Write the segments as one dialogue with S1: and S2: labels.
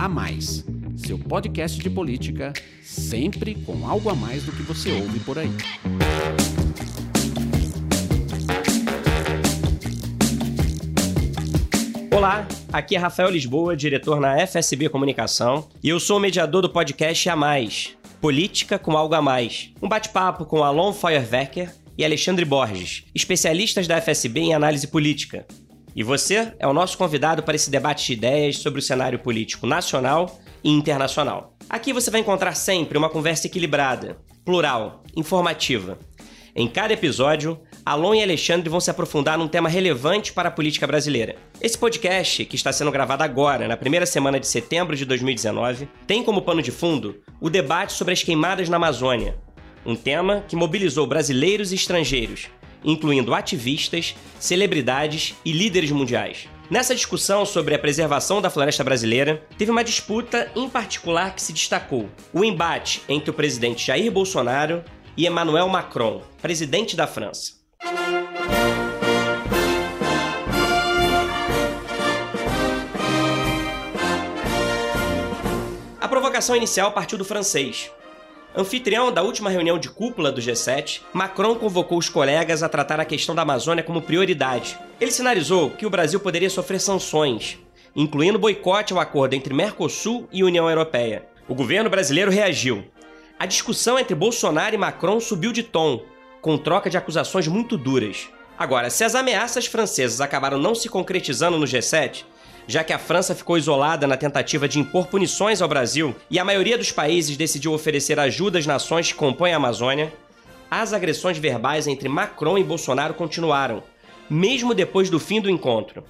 S1: A Mais, seu podcast de política, sempre com algo a mais do que você ouve por aí.
S2: Olá, aqui é Rafael Lisboa, diretor na FSB Comunicação, e eu sou o mediador do podcast A Mais, Política com Algo a Mais. Um bate-papo com Alon Feuerwerker e Alexandre Borges, especialistas da FSB em análise política. E você é o nosso convidado para esse debate de ideias sobre o cenário político nacional e internacional. Aqui você vai encontrar sempre uma conversa equilibrada, plural, informativa. Em cada episódio, Alon e Alexandre vão se aprofundar num tema relevante para a política brasileira. Esse podcast, que está sendo gravado agora, na primeira semana de setembro de 2019, tem como pano de fundo o debate sobre as queimadas na Amazônia, um tema que mobilizou brasileiros e estrangeiros, incluindo ativistas, celebridades e líderes mundiais. Nessa discussão sobre a preservação da floresta brasileira, teve uma disputa em particular que se destacou: o embate entre o presidente Jair Bolsonaro e Emmanuel Macron, presidente da França. A provocação inicial partiu do francês. Anfitrião da última reunião de cúpula do G7, Macron convocou os colegas a tratar a questão da Amazônia como prioridade. Ele sinalizou que o Brasil poderia sofrer sanções, incluindo boicote ao acordo entre Mercosul e União Europeia. O governo brasileiro reagiu. A discussão entre Bolsonaro e Macron subiu de tom, com troca de acusações muito duras. Agora, se as ameaças francesas acabaram não se concretizando no G7, já que a França ficou isolada na tentativa de impor punições ao Brasil e a maioria dos países decidiu oferecer ajuda às nações que compõem a Amazônia, as agressões verbais entre Macron e Bolsonaro continuaram, mesmo depois do fim do encontro.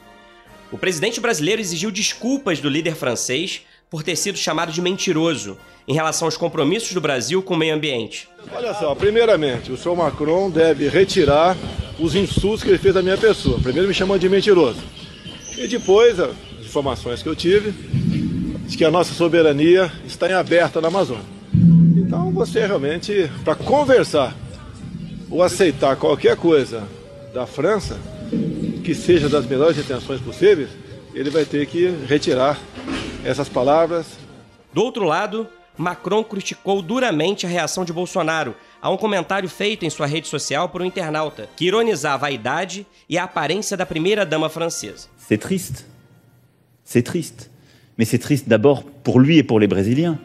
S2: O presidente brasileiro exigiu desculpas do líder francês por ter sido chamado de mentiroso em relação aos compromissos do Brasil com o meio ambiente.
S3: Olha só, primeiramente, o senhor Macron deve retirar os insultos que ele fez à minha pessoa. Primeiro me chamou de mentiroso. E depois, informações que eu tive, de que a nossa soberania está em aberta na Amazônia. Então você realmente, para conversar ou aceitar qualquer coisa da França, que seja das melhores intenções possíveis, ele vai ter que retirar essas palavras.
S2: Do outro lado, Macron criticou duramente a reação de Bolsonaro a um comentário feito em sua rede social por um internauta, que ironizava a idade e a aparência da primeira-dama francesa.
S4: C'est triste. C'est triste. Mais c'est triste d'abord pour lui et pour les Brésiliens.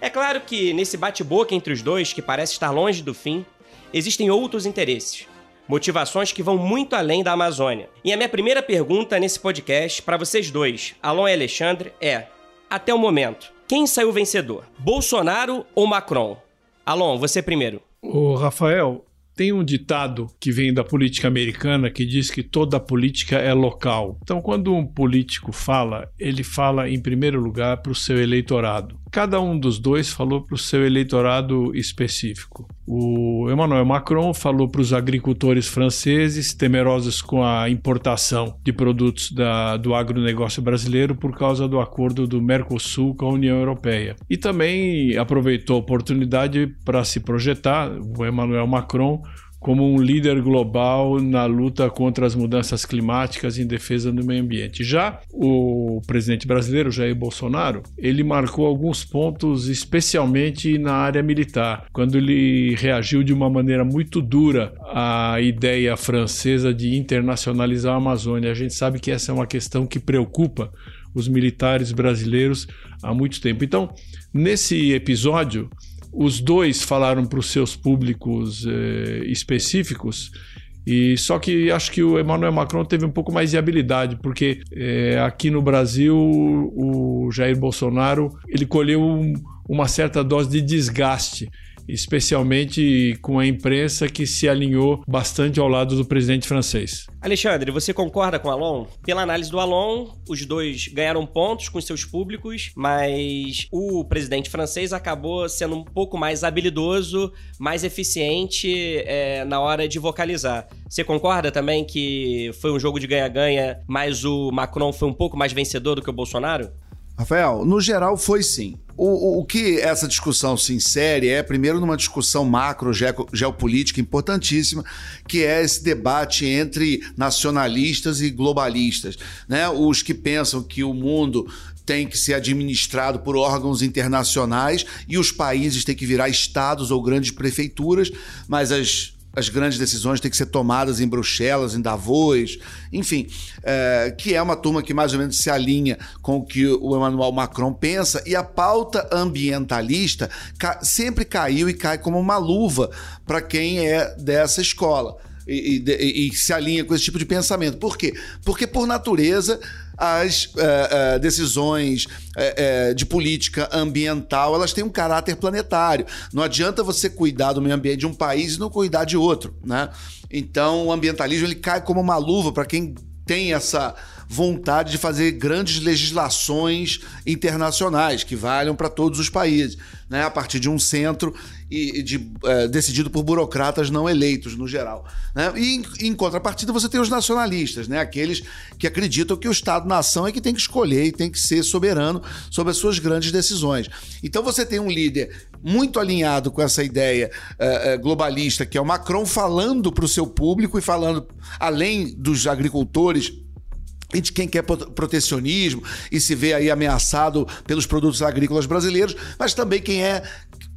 S2: É claro que nesse bate-boca entre os dois, que parece estar longe do fim, existem outros interesses. Motivações que vão muito além da Amazônia. E a minha primeira pergunta nesse podcast para vocês dois, Alon e Alexandre, é: até o momento, quem saiu vencedor? Bolsonaro ou Macron? Alon, você primeiro.
S5: O Rafael, tem um ditado que vem da política americana que diz que toda política é local. Então, quando um político fala, ele fala em primeiro lugar para o seu eleitorado. Cada um dos dois falou para o seu eleitorado específico. O Emmanuel Macron falou para os agricultores franceses temerosos com a importação de produtos da, do agronegócio brasileiro por causa do acordo do Mercosul com a União Europeia. E também aproveitou a oportunidade para se projetar, o Emmanuel Macron, como um líder global na luta contra as mudanças climáticas em defesa do meio ambiente. Já o presidente brasileiro, Jair Bolsonaro, ele marcou alguns pontos, especialmente na área militar, quando ele reagiu de uma maneira muito dura à ideia francesa de internacionalizar a Amazônia. A gente sabe que essa é uma questão que preocupa os militares brasileiros há muito tempo. Então, nesse episódio, os dois falaram para os seus públicos eh, específicos. E só que acho que o Emmanuel Macron teve um pouco mais de habilidade, porque eh, aqui no Brasil o Jair Bolsonaro ele colheu um, uma certa dose de desgaste especialmente com a imprensa que se alinhou bastante ao lado do presidente francês.
S2: Alexandre, você concorda com o Alon? Pela análise do Alon, os dois ganharam pontos com seus públicos, mas o presidente francês acabou sendo um pouco mais habilidoso, mais eficiente é, na hora de vocalizar. Você concorda também que foi um jogo de ganha-ganha, mas o Macron foi um pouco mais vencedor do que o Bolsonaro?
S6: Rafael, no geral foi sim. O, o, o, que essa discussão se insere é, primeiro, numa discussão macro geopolítica importantíssima, que é esse debate entre nacionalistas e globalistas. Né? Os que pensam que o mundo tem que ser administrado por órgãos internacionais e os países têm que virar estados ou grandes prefeituras, mas as as grandes decisões têm que ser tomadas em Bruxelas, em Davos, enfim, é, que é uma turma que mais ou menos se alinha com o que o Emmanuel Macron pensa, e a pauta ambientalista sempre caiu e cai como uma luva para quem é dessa escola. E, e, e, se alinha com esse tipo de pensamento. Por quê? Porque, por natureza, as uh, uh, decisões uh, de política ambiental elas têm um caráter planetário. Não adianta você cuidar do meio ambiente de um país e não cuidar de outro, né? Então o ambientalismo ele cai como uma luva para quem tem essa vontade de fazer grandes legislações internacionais que valham para todos os países, né? a partir de um centro e, de, é, decidido por burocratas não eleitos no geral. Né? E em, em, contrapartida você tem os nacionalistas, né? aqueles que acreditam que o Estado-nação é que tem que escolher e tem que ser soberano sobre as suas grandes decisões. Então você tem um líder muito alinhado com essa ideia uh, globalista, que é o Macron falando para o seu público e falando além dos agricultores e de quem quer protecionismo e se vê aí ameaçado pelos produtos agrícolas brasileiros, mas também quem é,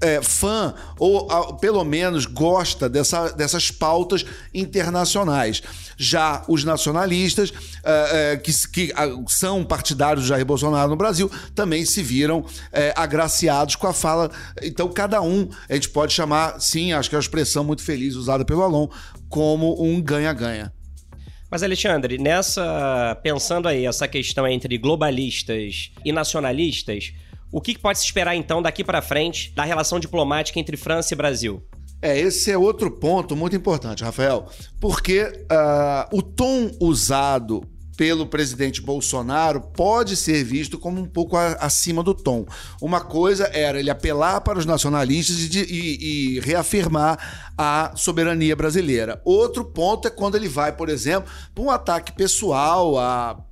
S6: é fã ou a, pelo menos gosta dessa, dessas pautas internacionais. Já os nacionalistas, é, é, que, que são partidários de Jair Bolsonaro no Brasil, também se viram é, agraciados com a fala. Então, cada um, a gente pode chamar, sim, acho que é uma expressão muito feliz usada pelo Alon, como um ganha-ganha.
S2: Mas, Alexandre, nessa. Pensando aí essa questão entre globalistas e nacionalistas, o que pode se esperar então daqui para frente da relação diplomática entre França e Brasil?
S6: É, esse é outro ponto muito importante, Rafael, porque uh, o tom usado pelo presidente Bolsonaro pode ser visto como um pouco acima do tom. Uma coisa era ele apelar para os nacionalistas e, e, e reafirmar a soberania brasileira. Outro ponto é quando ele vai, por exemplo, para um ataque pessoal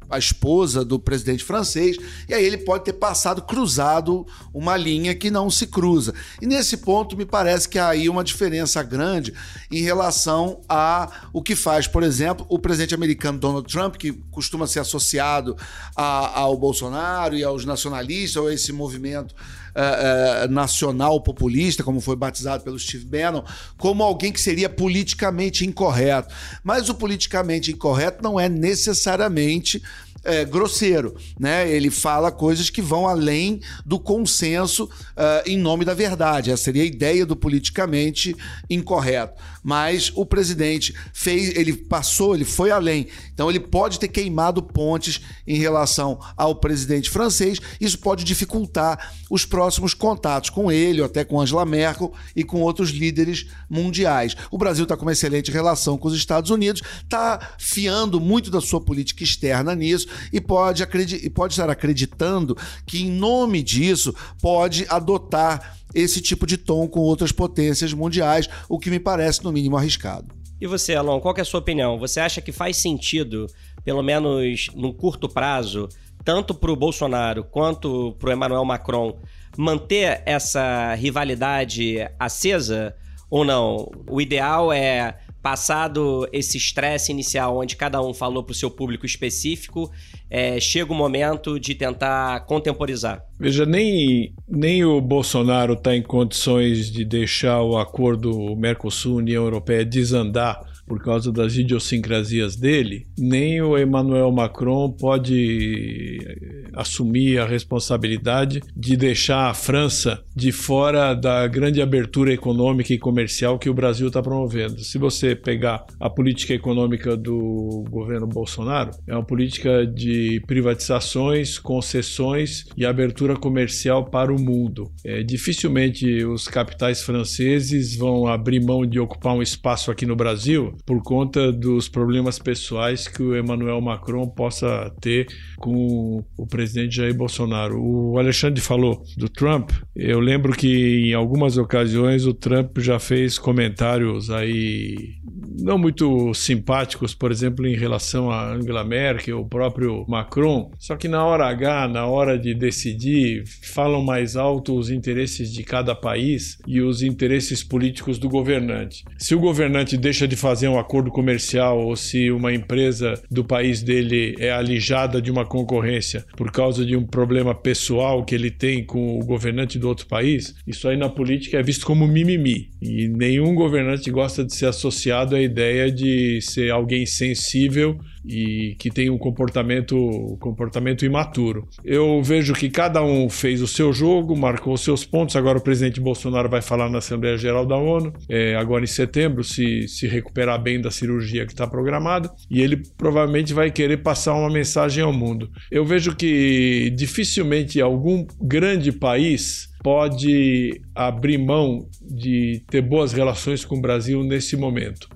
S6: a esposa do presidente francês, e aí ele pode ter passado cruzado uma linha que não se cruza. E nesse ponto me parece que há aí uma diferença grande em relação a o que faz, por exemplo, o presidente americano Donald Trump, que costuma ser associado a, ao Bolsonaro e aos nacionalistas, ou a esse movimento uh, uh, nacional populista, como foi batizado pelo Steve Bannon, como alguém que seria politicamente incorreto. Mas o politicamente incorreto não é necessariamente é, grosseiro, né? Ele fala coisas que vão além do consenso uh, em nome da verdade. Essa seria a ideia do politicamente incorreto. Mas o presidente fez, ele passou, ele foi além. Então ele pode ter queimado pontes em relação ao presidente francês. Isso pode dificultar os próximos contatos com ele, até com Angela Merkel e com outros líderes mundiais. O Brasil está com uma excelente relação com os Estados Unidos, está fiando muito da sua política externa nisso e pode, e pode estar acreditando que, em nome disso, pode adotar esse tipo de tom com outras potências mundiais, o que me parece, no mínimo, arriscado.
S2: E você, Alon, qual é a sua opinião? Você acha que faz sentido, pelo menos num curto prazo, tanto para o Bolsonaro quanto para o Emmanuel Macron, manter essa rivalidade acesa ou não? O ideal é Passado esse estresse inicial, onde cada um falou para o seu público específico, é, chega o momento de tentar contemporizar.
S5: Veja, nem, nem o Bolsonaro está em condições de deixar o acordo Mercosul-União Europeia desandar por causa das idiosincrasias dele, nem o Emmanuel Macron pode eh, assumir a responsabilidade de deixar a França de fora da grande abertura econômica e comercial que o Brasil está promovendo. Se você pegar a política econômica do governo Bolsonaro, é uma política de privatizações, concessões e abertura comercial para o mundo. É, dificilmente os capitais franceses vão abrir mão de ocupar um espaço aqui no Brasil por conta dos problemas pessoais que o Emmanuel Macron possa ter com o presidente Jair Bolsonaro. O Alexandre falou do Trump. Eu lembro que em algumas ocasiões o Trump já fez comentários aí não muito simpáticos, por exemplo, em relação a Angela Merkel, o próprio Macron. Só que na hora H, na hora de decidir, falam mais alto os interesses de cada país e os interesses políticos do governante. Se o governante deixa de fazer um acordo comercial ou se uma empresa do país dele é alijada de uma concorrência por causa de um problema pessoal que ele tem com o governante do outro país, isso aí na política é visto como mimimi. E nenhum governante gosta de ser associado à ideia de ser alguém sensível e que tem um comportamento, comportamento imaturo. Eu vejo que cada um fez o seu jogo, marcou os seus pontos. Agora o presidente Bolsonaro vai falar na Assembleia Geral da ONU, é, agora em setembro, se, se recuperar bem da cirurgia que está programada, e ele provavelmente vai querer passar uma mensagem ao mundo. Eu vejo que dificilmente algum grande país pode abrir mão de ter boas relações com o Brasil nesse momento.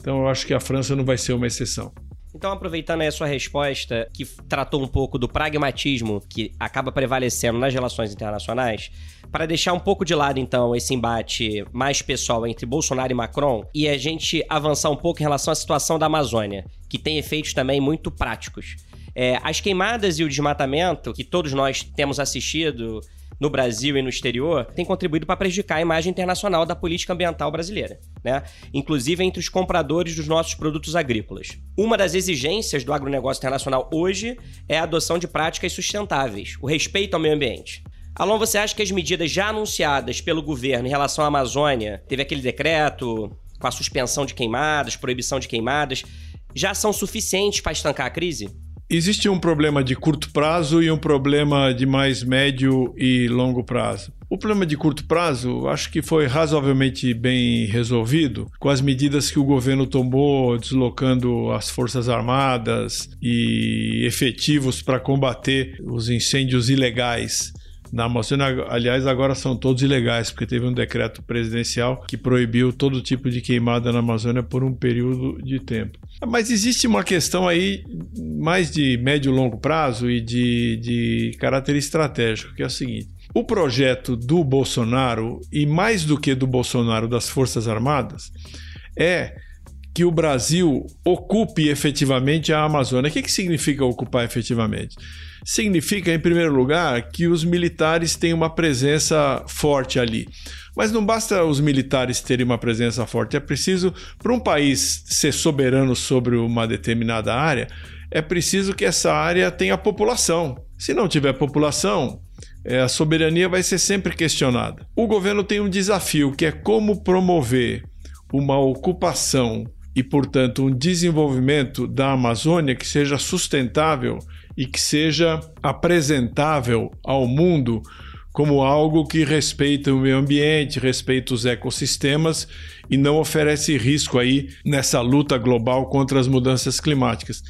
S5: Então eu acho que a França não vai ser uma exceção.
S2: Então, aproveitando aí a sua resposta, que tratou um pouco do pragmatismo que acaba prevalecendo nas relações internacionais, para deixar um pouco de lado, então, esse embate mais pessoal entre Bolsonaro e Macron e a gente avançar um pouco em relação à situação da Amazônia, que tem efeitos também muito práticos. É, as queimadas e o desmatamento que todos nós temos assistido no Brasil e no exterior tem contribuído para prejudicar a imagem internacional da política ambiental brasileira, né? inclusive entre os compradores dos nossos produtos agrícolas. Uma das exigências do agronegócio internacional hoje é a adoção de práticas sustentáveis, o respeito ao meio ambiente. Alon, você acha que as medidas já anunciadas pelo governo em relação à Amazônia, teve aquele decreto com a suspensão de queimadas, proibição de queimadas, já são suficientes para estancar a crise?
S5: Existe um problema de curto prazo e um problema de mais médio e longo prazo. O problema de curto prazo, acho que foi razoavelmente bem resolvido com as medidas que o governo tomou, deslocando as Forças Armadas e efetivos para combater os incêndios ilegais na Amazônia, aliás, agora são todos ilegais, porque teve um decreto presidencial que proibiu todo tipo de queimada na Amazônia por um período de tempo. Mas existe uma questão aí mais de médio e longo prazo e de, de caráter estratégico, que é o seguinte. O projeto do Bolsonaro, e mais do que do Bolsonaro, das Forças Armadas, é que o Brasil ocupe efetivamente a Amazônia. O que, que significa ocupar efetivamente? significa, em primeiro lugar, que os militares têm uma presença forte ali. Mas não basta os militares terem uma presença forte, é preciso, para um país ser soberano sobre uma determinada área, é preciso que essa área tenha população. Se não tiver população, é, a soberania vai ser sempre questionada. O governo tem um desafio que é como promover uma ocupação e, portanto, um desenvolvimento da Amazônia que seja sustentável e que seja apresentável ao mundo como algo que respeita o meio ambiente, respeita os ecossistemas e não oferece risco aí nessa luta global contra as mudanças climáticas.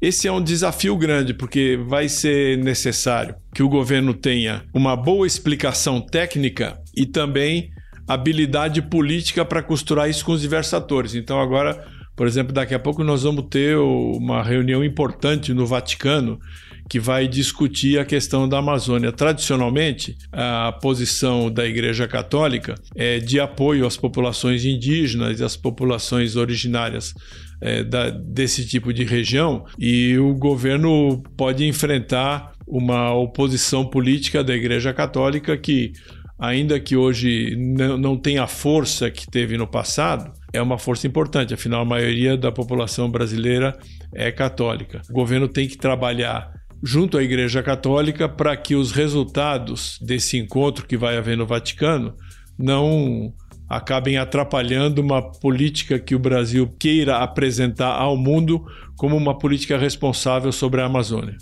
S5: Esse é um desafio grande, porque vai ser necessário que o governo tenha uma boa explicação técnica e também habilidade política para costurar isso com os diversos atores. Então, agora por exemplo, daqui a pouco nós vamos ter uma reunião importante no Vaticano que vai discutir a questão da Amazônia. Tradicionalmente, a posição da Igreja Católica é de apoio às populações indígenas e às populações originárias é, da, desse tipo de região, e o governo pode enfrentar uma oposição política da Igreja Católica que, ainda que hoje não, tenha a força que teve no passado, é uma força importante, afinal, a maioria da população brasileira é católica. O governo tem que trabalhar junto à Igreja Católica para que os resultados desse encontro que vai haver no Vaticano não acabem atrapalhando uma política que o Brasil queira apresentar ao mundo como uma política responsável sobre a Amazônia.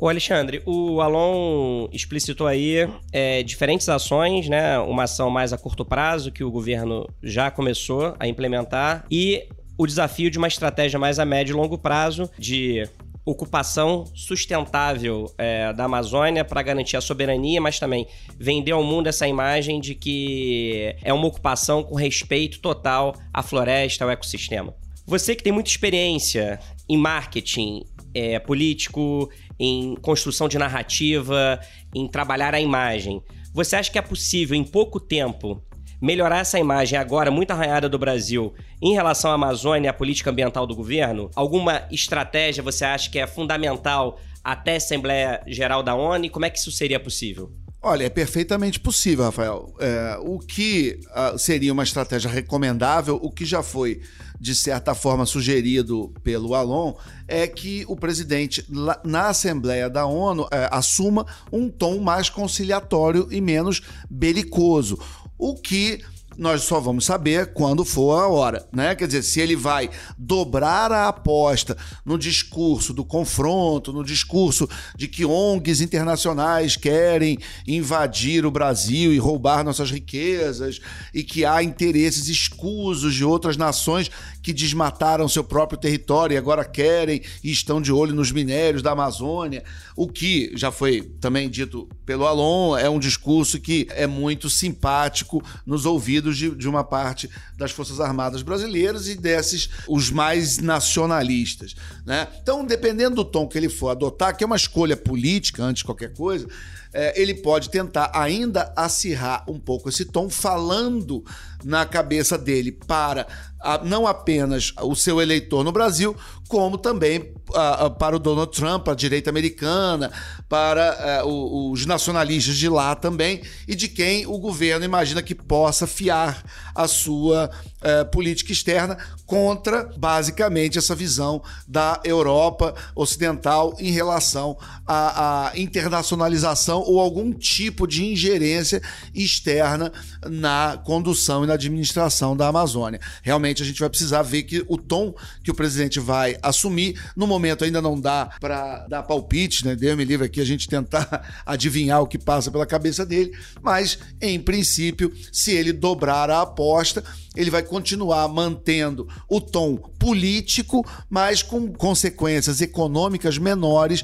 S2: O Alexandre, o Alon explicitou aí é, diferentes ações, né? Uma ação mais a curto prazo que o governo já começou a implementar e o desafio de uma estratégia mais a médio e longo prazo de ocupação sustentável é, da Amazônia para garantir a soberania, mas também vender ao mundo essa imagem de que é uma ocupação com respeito total à floresta, ao ecossistema. Você que tem muita experiência em marketing é, político, em construção de narrativa, em trabalhar a imagem. Você acha que é possível, em pouco tempo, melhorar essa imagem agora muito arranhada do Brasil em relação à Amazônia e à política ambiental do governo? Alguma estratégia você acha que é fundamental até a Assembleia Geral da ONU? Como é que isso seria possível?
S6: Olha, é perfeitamente possível, Rafael. É, o que uh, seria uma estratégia recomendável, o que já foi, de certa forma, sugerido pelo Alon, é que o presidente, na Assembleia da ONU, é, assuma um tom mais conciliatório e menos belicoso. O que nós só vamos saber quando for a hora, né? Quer dizer, se ele vai dobrar a aposta no discurso do confronto, no discurso de que ONGs internacionais querem invadir o Brasil e roubar nossas riquezas e que há interesses escusos de outras nações que desmataram seu próprio território e agora querem e estão de olho nos minérios da Amazônia. O que já foi também dito pelo Alon é um discurso que é muito simpático nos ouvidos de, de uma parte das Forças Armadas brasileiras e desses os mais nacionalistas. Né? Então, dependendo do tom que ele for adotar, que é uma escolha política antes de qualquer coisa, é, ele pode tentar ainda acirrar um pouco esse tom, falando na cabeça dele para a, não apenas o seu eleitor no Brasil, como também a, a, para o Donald Trump, a direita americana, para o, os nacionalistas de lá também, e de quem o governo imagina que possa fiar a sua é, política externa contra, basicamente, essa visão da Europa Ocidental em relação à, à internacionalização ou algum tipo de ingerência externa na condução e na administração da Amazônia. Realmente a gente vai precisar ver que o tom que o presidente vai assumir, no momento ainda não dá para dar palpite, né? Deus me livre aqui a gente tentar adivinhar o que passa pela cabeça dele, mas em princípio, se ele dobrar a aposta, ele vai continuar mantendo o tom político, mas com consequências econômicas menores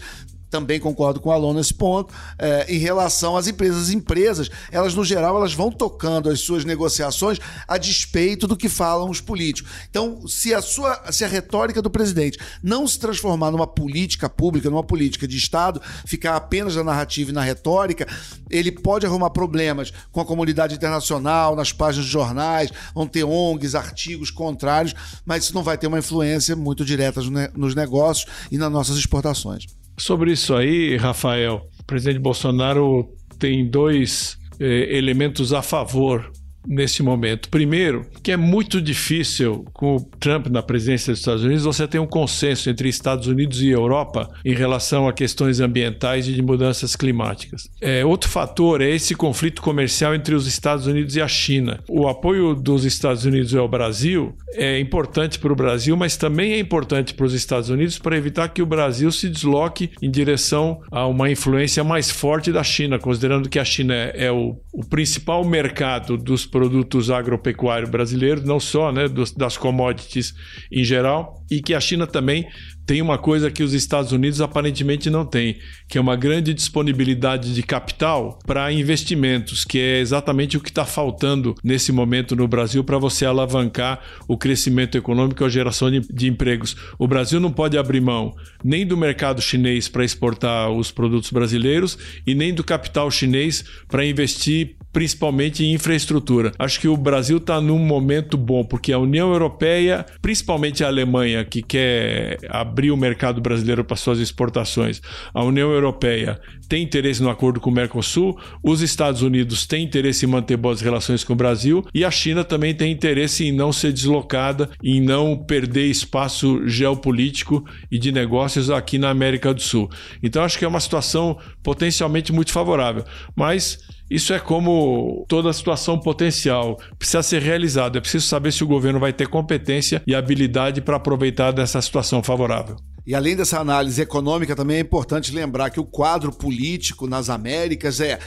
S6: também concordo com o Alon nesse ponto, é, em relação às empresas. As empresas, elas no geral, elas vão tocando as suas negociações a despeito do que falam os políticos. Então, se a sua, se a retórica do presidente não se transformar numa política pública, numa política de Estado, ficar apenas na narrativa e na retórica, ele pode arrumar problemas com a comunidade internacional, nas páginas de jornais, vão ter ONGs, artigos contrários, mas isso não vai ter uma influência muito direta nos negócios e nas nossas exportações.
S5: Sobre isso aí, Rafael, o presidente Bolsonaro tem dois eh, elementos a favor nesse momento. Primeiro, que é muito difícil, com o Trump na presidência dos Estados Unidos, você ter um consenso entre Estados Unidos e Europa em relação a questões ambientais e de mudanças climáticas. É, outro fator é esse conflito comercial entre os Estados Unidos e a China. O apoio dos Estados Unidos ao Brasil é importante para o Brasil, mas também é importante para os Estados Unidos para evitar que o Brasil se desloque em direção a uma influência mais forte da China, considerando que a China é, é o, o principal mercado dos produtos agropecuários brasileiros, não só né, dos, das commodities em geral, e que a China também tem uma coisa que os Estados Unidos aparentemente não têm, que é uma grande disponibilidade de capital para investimentos, que é exatamente o que está faltando nesse momento no Brasil para você alavancar o crescimento econômico e a geração de, de empregos. O Brasil não pode abrir mão nem do mercado chinês para exportar os produtos brasileiros e nem do capital chinês para investir principalmente em infraestrutura. Acho que o Brasil está num momento bom, porque a União Europeia, principalmente a Alemanha, que quer abrir o mercado brasileiro para suas exportações, a União Europeia tem interesse no acordo com o Mercosul, os Estados Unidos têm interesse em manter boas relações com o Brasil e a China também tem interesse em não ser deslocada, em não perder espaço geopolítico e de negócios aqui na América do Sul. Então acho que é uma situação potencialmente muito favorável, mas isso é como toda situação potencial. Precisa ser realizado. É preciso saber se o governo vai ter competência e habilidade para aproveitar dessa situação favorável.
S6: E além dessa análise econômica, também é importante lembrar que o quadro político nas Américas é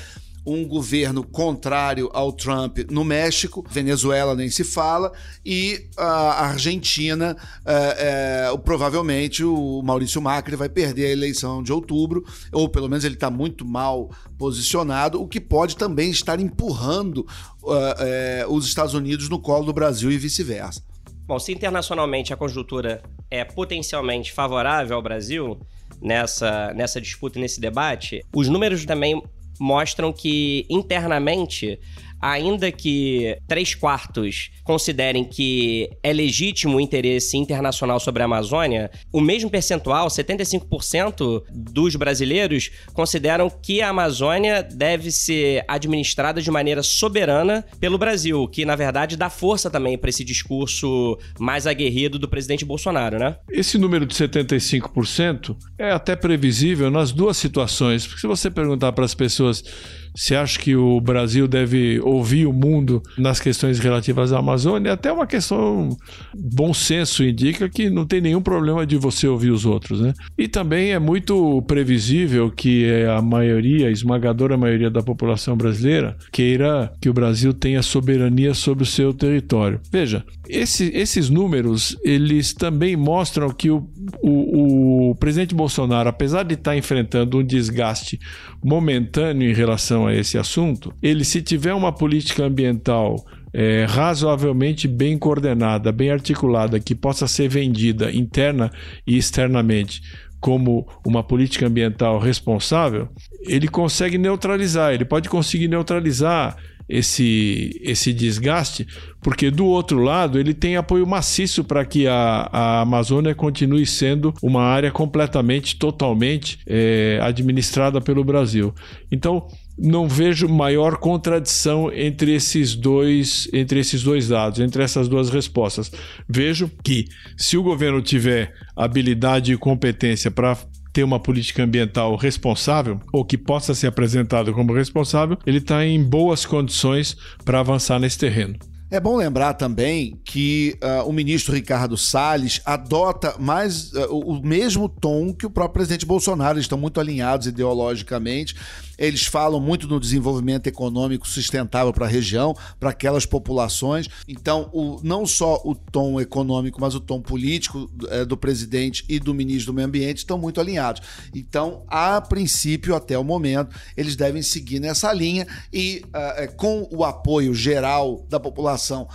S6: um governo contrário ao Trump no México, Venezuela nem se fala, e a Argentina, é, é, provavelmente o Maurício Macri vai perder a eleição de outubro, ou pelo menos ele está muito mal posicionado, o que pode também estar empurrando é, os Estados Unidos no colo do Brasil e vice-versa.
S2: Bom, se internacionalmente a conjuntura é potencialmente favorável ao Brasil, nessa, nessa disputa, nesse debate, os números também mostram que internamente ainda que três quartos considerem que é legítimo o interesse internacional sobre a Amazônia, o mesmo percentual, 75% dos brasileiros, consideram que a Amazônia deve ser administrada de maneira soberana pelo Brasil, que na verdade dá força também para esse discurso mais aguerrido do presidente Bolsonaro, né?
S5: Esse número de 75% é até previsível nas duas situações, porque se você perguntar para as pessoas se acha que o Brasil deve ouvir o mundo nas questões relativas à Amazônia, até uma questão bom senso indica que não tem nenhum problema de você ouvir os outros, né? E também é muito previsível que a maioria, a esmagadora maioria da população brasileira queira que o Brasil tenha soberania sobre o seu território. Veja, esse, esses números, eles também mostram que o, o, o presidente Bolsonaro, apesar de estar enfrentando um desgaste momentâneo em relação a esse assunto, ele, se tiver uma política ambiental é, razoavelmente bem coordenada, bem articulada, que possa ser vendida interna e externamente como uma política ambiental responsável, ele consegue neutralizar, ele pode conseguir neutralizar esse, esse desgaste, porque do outro lado ele tem apoio maciço para que a, a Amazônia continue sendo uma área completamente, totalmente é, administrada pelo Brasil. Então, não vejo maior contradição entre esses dois entre esses dois dados, entre essas duas respostas. Vejo que se o governo tiver habilidade e competência para ter uma política ambiental responsável, ou que possa ser apresentado como responsável, ele está em boas condições para avançar nesse terreno.
S6: É bom lembrar também que uh, o ministro Ricardo Salles adota mais uh, o mesmo tom que o próprio presidente Bolsonaro. Eles estão muito alinhados ideologicamente. Eles falam muito no desenvolvimento econômico sustentável para a região, para aquelas populações. Então, o, não só o tom econômico, mas o tom político é, do presidente e do ministro do Meio Ambiente estão muito alinhados. Então, a princípio, até o momento, eles devem seguir nessa linha e uh, com o apoio geral da população,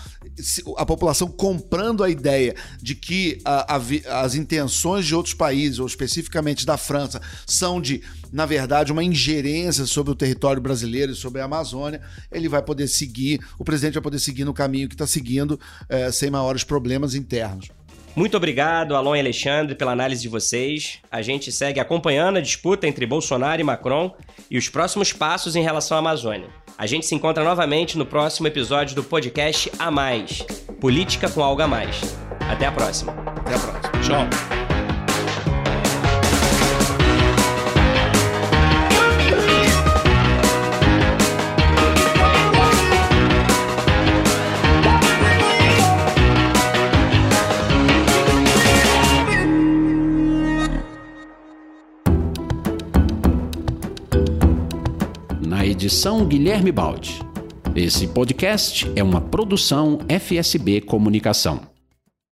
S6: a população comprando a ideia de que a, a, as intenções de outros países, ou especificamente da França, são de na verdade, uma ingerência sobre o território brasileiro e sobre a Amazônia, ele vai poder seguir, o presidente vai poder seguir no caminho que está seguindo, é, sem maiores problemas internos.
S2: Muito obrigado, Alon e Alexandre, pela análise de vocês. A gente segue acompanhando a disputa entre Bolsonaro e Macron e os próximos passos em relação à Amazônia. A gente se encontra novamente no próximo episódio do podcast A Mais Política com Algo a Mais. Até a próxima.
S6: Até a próxima.
S5: Tchau.
S1: Edição Guilherme Baldi. Esse podcast é uma produção FSB Comunicação.